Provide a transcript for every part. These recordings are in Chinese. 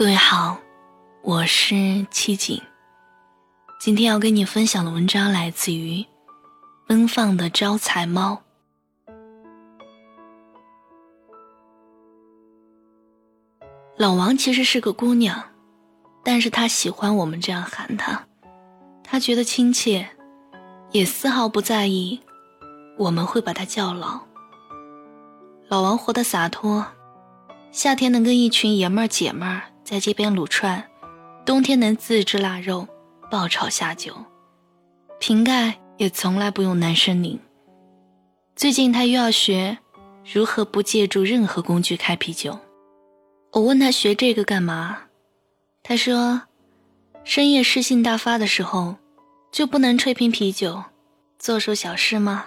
各位好，我是七景。今天要跟你分享的文章来自于奔放的招财猫。老王其实是个姑娘，但是她喜欢我们这样喊她，她觉得亲切，也丝毫不在意我们会把她叫老。老王活得洒脱，夏天能跟一群爷们儿姐们儿。在街边撸串，冬天能自制腊肉，爆炒下酒，瓶盖也从来不用男生拧。最近他又要学如何不借助任何工具开啤酒。我问他学这个干嘛，他说，深夜诗性大发的时候，就不能吹瓶啤酒，做首小诗吗？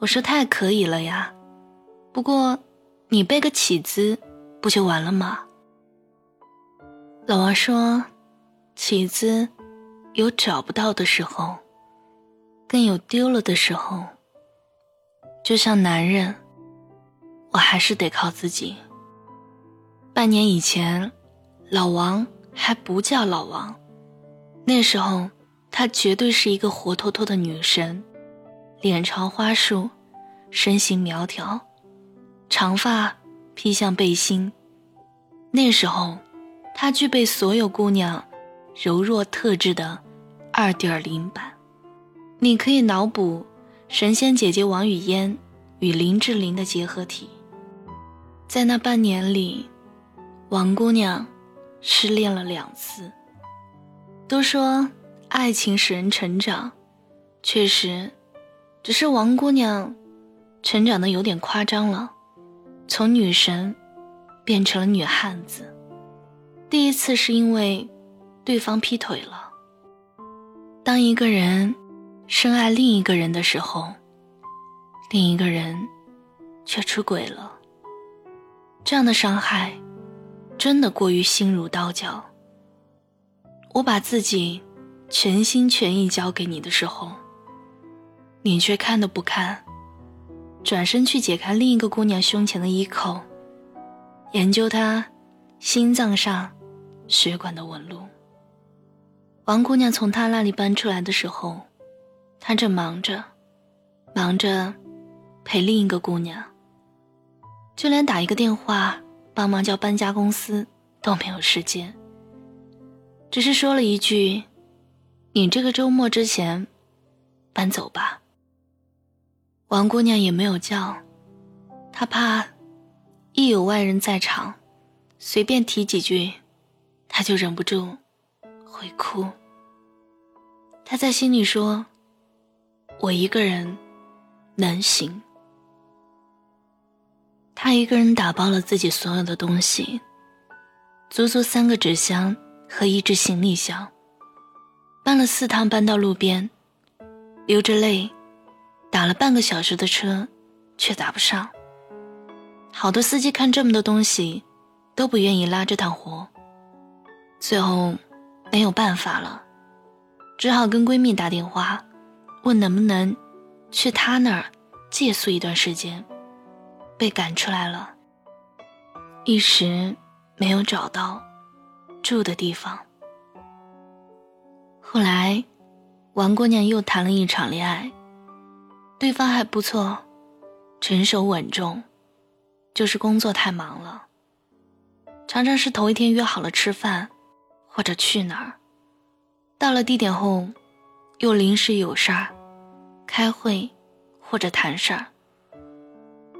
我说太可以了呀，不过你背个起子，不就完了吗？老王说：“起子有找不到的时候，更有丢了的时候。就像男人，我还是得靠自己。半年以前，老王还不叫老王，那时候他绝对是一个活脱脱的女神，脸朝花束，身形苗条，长发披向背心。那时候。”她具备所有姑娘柔弱特质的二点零版，你可以脑补神仙姐姐王语嫣与林志玲的结合体。在那半年里，王姑娘失恋了两次。都说爱情使人成长，确实，只是王姑娘成长的有点夸张了，从女神变成了女汉子。第一次是因为对方劈腿了。当一个人深爱另一个人的时候，另一个人却出轨了，这样的伤害真的过于心如刀绞。我把自己全心全意交给你的时候，你却看都不看，转身去解开另一个姑娘胸前的衣扣，研究她心脏上。血管的纹路。王姑娘从他那里搬出来的时候，他正忙着，忙着陪另一个姑娘，就连打一个电话帮忙叫搬家公司都没有时间。只是说了一句：“你这个周末之前搬走吧。”王姑娘也没有叫，她怕一有外人在场，随便提几句。他就忍不住会哭。他在心里说：“我一个人能行。”他一个人打包了自己所有的东西，足足三个纸箱和一只行李箱，搬了四趟，搬到路边，流着泪，打了半个小时的车，却打不上。好多司机看这么多东西，都不愿意拉这趟活。最后，没有办法了，只好跟闺蜜打电话，问能不能去她那儿借宿一段时间。被赶出来了，一时没有找到住的地方。后来，王姑娘又谈了一场恋爱，对方还不错，成熟稳重，就是工作太忙了，常常是头一天约好了吃饭。或者去哪儿，到了地点后，又临时有事儿，开会或者谈事儿。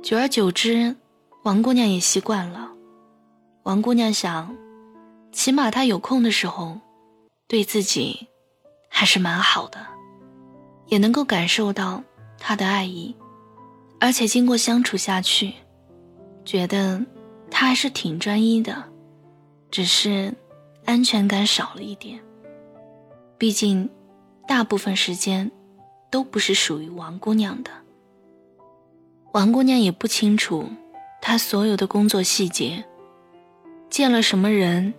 久而久之，王姑娘也习惯了。王姑娘想，起码他有空的时候，对自己还是蛮好的，也能够感受到他的爱意，而且经过相处下去，觉得他还是挺专一的，只是。安全感少了一点。毕竟，大部分时间都不是属于王姑娘的。王姑娘也不清楚她所有的工作细节，见了什么人，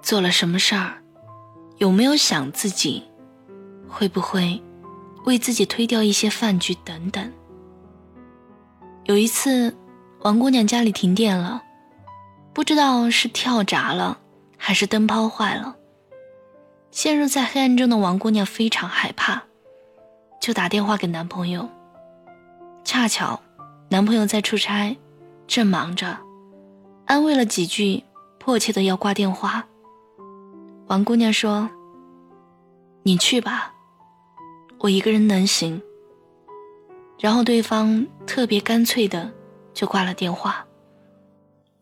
做了什么事儿，有没有想自己，会不会为自己推掉一些饭局等等。有一次，王姑娘家里停电了，不知道是跳闸了。还是灯泡坏了？陷入在黑暗中的王姑娘非常害怕，就打电话给男朋友。恰巧，男朋友在出差，正忙着，安慰了几句，迫切的要挂电话。王姑娘说：“你去吧，我一个人能行。”然后对方特别干脆的就挂了电话。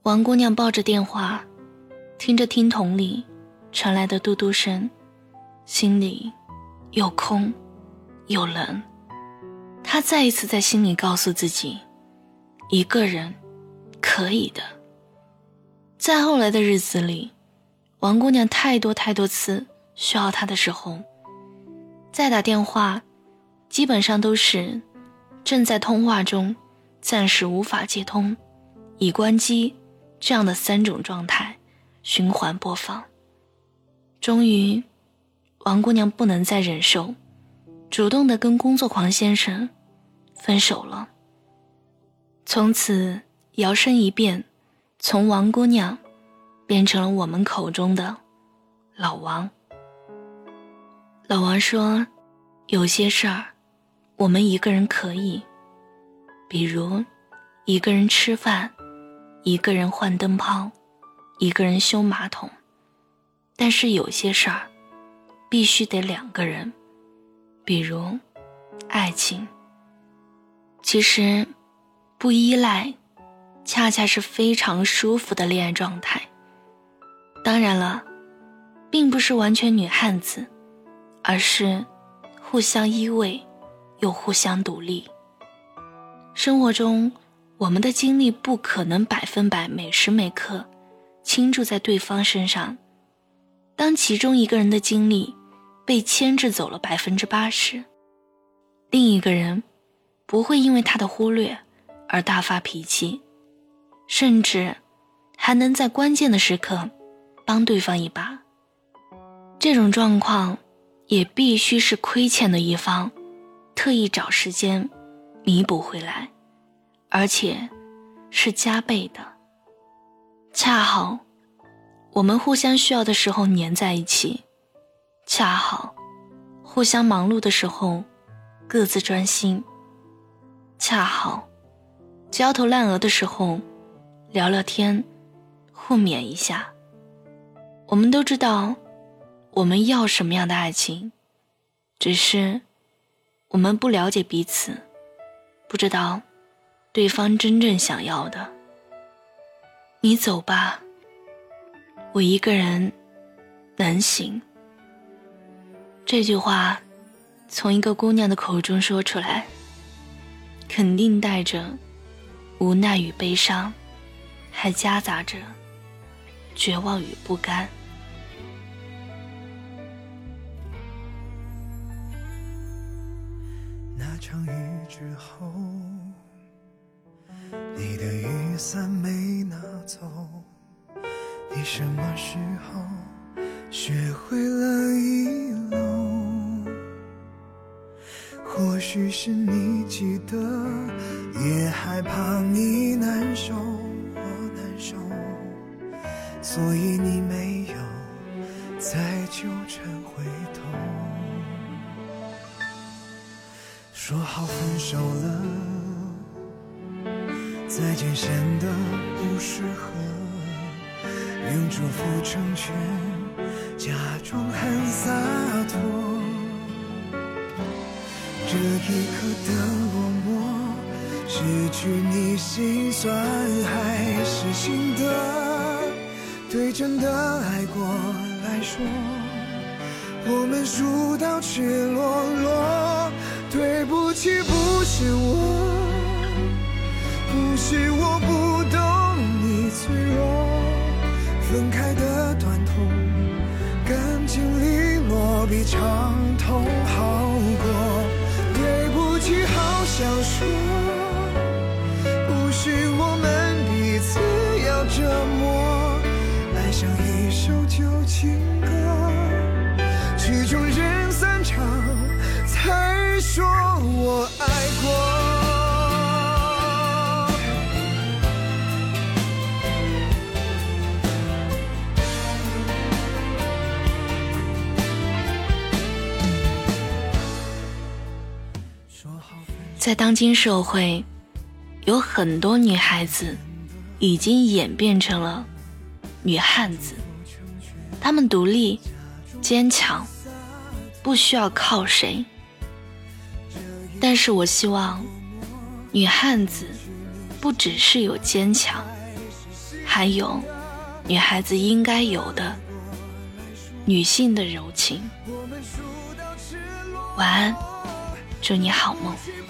王姑娘抱着电话，听着听筒里传来的嘟嘟声，心里又空又冷。他再一次在心里告诉自己：一个人可以的。在后来的日子里，王姑娘太多太多次需要他的时候，再打电话，基本上都是。正在通话中，暂时无法接通，已关机，这样的三种状态循环播放。终于，王姑娘不能再忍受，主动的跟工作狂先生分手了。从此摇身一变，从王姑娘变成了我们口中的老王。老王说：“有些事儿。”我们一个人可以，比如一个人吃饭，一个人换灯泡，一个人修马桶。但是有些事儿必须得两个人，比如爱情。其实不依赖，恰恰是非常舒服的恋爱状态。当然了，并不是完全女汉子，而是互相依偎。又互相独立。生活中，我们的精力不可能百分百每时每刻倾注在对方身上。当其中一个人的精力被牵制走了百分之八十，另一个人不会因为他的忽略而大发脾气，甚至还能在关键的时刻帮对方一把。这种状况也必须是亏欠的一方。特意找时间弥补回来，而且是加倍的。恰好我们互相需要的时候粘在一起，恰好互相忙碌的时候各自专心，恰好焦头烂额的时候聊聊天，互勉一下。我们都知道我们要什么样的爱情，只是。我们不了解彼此，不知道对方真正想要的。你走吧，我一个人能行。这句话从一个姑娘的口中说出来，肯定带着无奈与悲伤，还夹杂着绝望与不甘。那场雨之后，你的雨伞许是你记得，也害怕你难受，难受，所以你没有再纠缠回头。说好分手了，再见显得不适合，用祝福成全，假装很一刻的落寞，失去你心酸还是心的？对真的爱过来说，我们输到赤裸裸。对不起，不是我，不是我不懂在当今社会有很多女孩子已经演变成了女汉子。她们独立坚强不需要靠谁。但是我希望女汉子不只是有坚强还有女孩子应该有的女性的柔情。晚安祝你好梦。